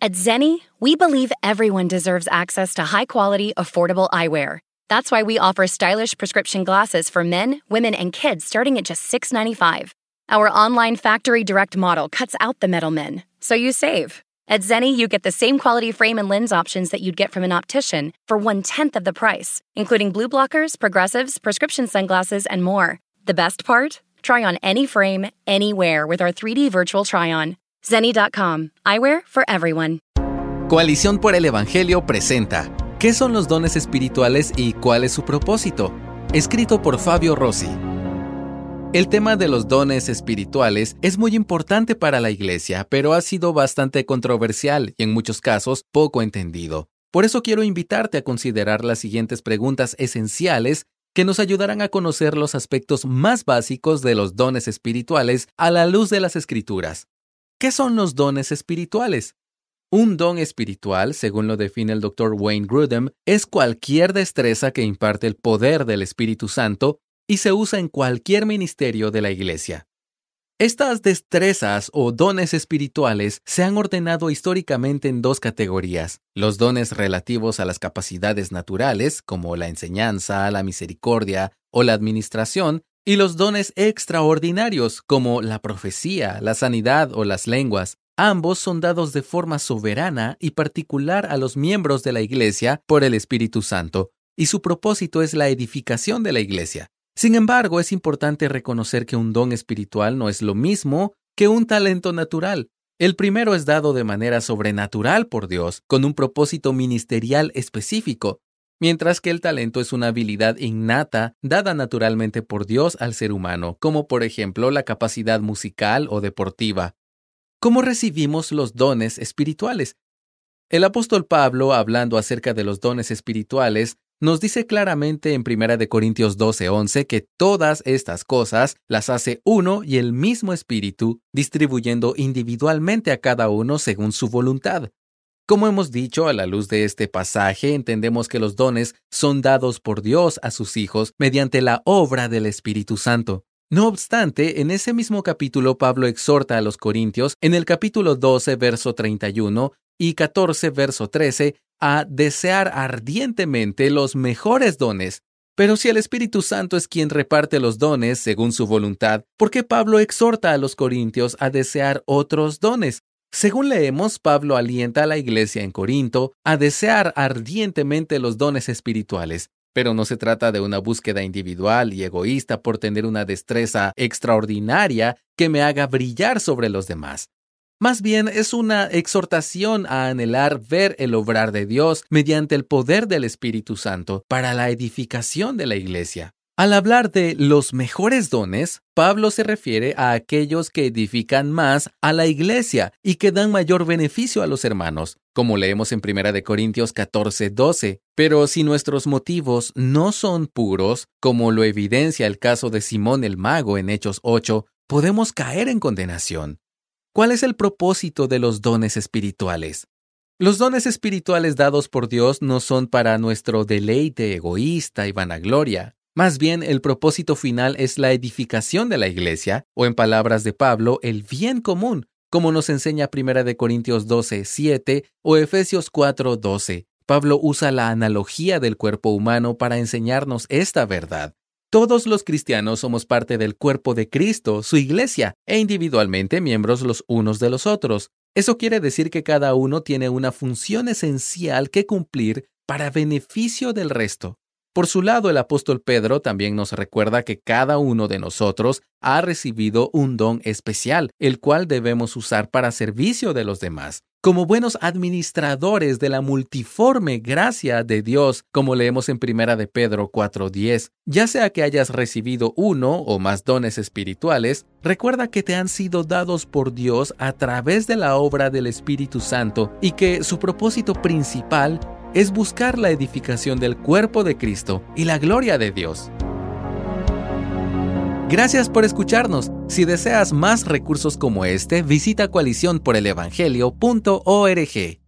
At Zenni, we believe everyone deserves access to high quality, affordable eyewear. That's why we offer stylish prescription glasses for men, women, and kids starting at just $6.95. Our online factory direct model cuts out the middlemen, so you save. At Zenni, you get the same quality frame and lens options that you'd get from an optician for one tenth of the price, including blue blockers, progressives, prescription sunglasses, and more. The best part? Try on any frame, anywhere with our 3D virtual try on. Zenni.com. Eyewear for everyone. Coalición por el Evangelio presenta ¿Qué son los dones espirituales y cuál es su propósito? Escrito por Fabio Rossi. El tema de los dones espirituales es muy importante para la Iglesia, pero ha sido bastante controversial y en muchos casos poco entendido. Por eso quiero invitarte a considerar las siguientes preguntas esenciales que nos ayudarán a conocer los aspectos más básicos de los dones espirituales a la luz de las Escrituras. ¿Qué son los dones espirituales? Un don espiritual, según lo define el Dr. Wayne Grudem, es cualquier destreza que imparte el poder del Espíritu Santo y se usa en cualquier ministerio de la Iglesia. Estas destrezas o dones espirituales se han ordenado históricamente en dos categorías, los dones relativos a las capacidades naturales, como la enseñanza, la misericordia o la administración, y los dones extraordinarios, como la profecía, la sanidad o las lenguas. Ambos son dados de forma soberana y particular a los miembros de la Iglesia por el Espíritu Santo, y su propósito es la edificación de la Iglesia. Sin embargo, es importante reconocer que un don espiritual no es lo mismo que un talento natural. El primero es dado de manera sobrenatural por Dios, con un propósito ministerial específico, mientras que el talento es una habilidad innata dada naturalmente por Dios al ser humano, como por ejemplo la capacidad musical o deportiva. ¿Cómo recibimos los dones espirituales? El apóstol Pablo, hablando acerca de los dones espirituales, nos dice claramente en 1 Corintios 12:11 que todas estas cosas las hace uno y el mismo Espíritu, distribuyendo individualmente a cada uno según su voluntad. Como hemos dicho, a la luz de este pasaje, entendemos que los dones son dados por Dios a sus hijos mediante la obra del Espíritu Santo. No obstante, en ese mismo capítulo Pablo exhorta a los Corintios, en el capítulo 12, verso 31 y 14, verso 13, a desear ardientemente los mejores dones. Pero si el Espíritu Santo es quien reparte los dones según su voluntad, ¿por qué Pablo exhorta a los Corintios a desear otros dones? Según leemos, Pablo alienta a la iglesia en Corinto a desear ardientemente los dones espirituales, pero no se trata de una búsqueda individual y egoísta por tener una destreza extraordinaria que me haga brillar sobre los demás. Más bien es una exhortación a anhelar ver el obrar de Dios mediante el poder del Espíritu Santo para la edificación de la Iglesia. Al hablar de los mejores dones, Pablo se refiere a aquellos que edifican más a la iglesia y que dan mayor beneficio a los hermanos, como leemos en 1 Corintios 14, 12. Pero si nuestros motivos no son puros, como lo evidencia el caso de Simón el mago en Hechos 8, podemos caer en condenación. ¿Cuál es el propósito de los dones espirituales? Los dones espirituales dados por Dios no son para nuestro deleite egoísta y vanagloria. Más bien, el propósito final es la edificación de la iglesia, o en palabras de Pablo, el bien común, como nos enseña 1 Corintios 12, 7 o Efesios 4, 12. Pablo usa la analogía del cuerpo humano para enseñarnos esta verdad. Todos los cristianos somos parte del cuerpo de Cristo, su iglesia, e individualmente miembros los unos de los otros. Eso quiere decir que cada uno tiene una función esencial que cumplir para beneficio del resto. Por su lado, el apóstol Pedro también nos recuerda que cada uno de nosotros ha recibido un don especial, el cual debemos usar para servicio de los demás. Como buenos administradores de la multiforme gracia de Dios, como leemos en Primera de Pedro 4:10, ya sea que hayas recibido uno o más dones espirituales, recuerda que te han sido dados por Dios a través de la obra del Espíritu Santo y que su propósito principal es buscar la edificación del cuerpo de Cristo y la gloria de Dios. Gracias por escucharnos. Si deseas más recursos como este, visita coaliciónporelevangelio.org.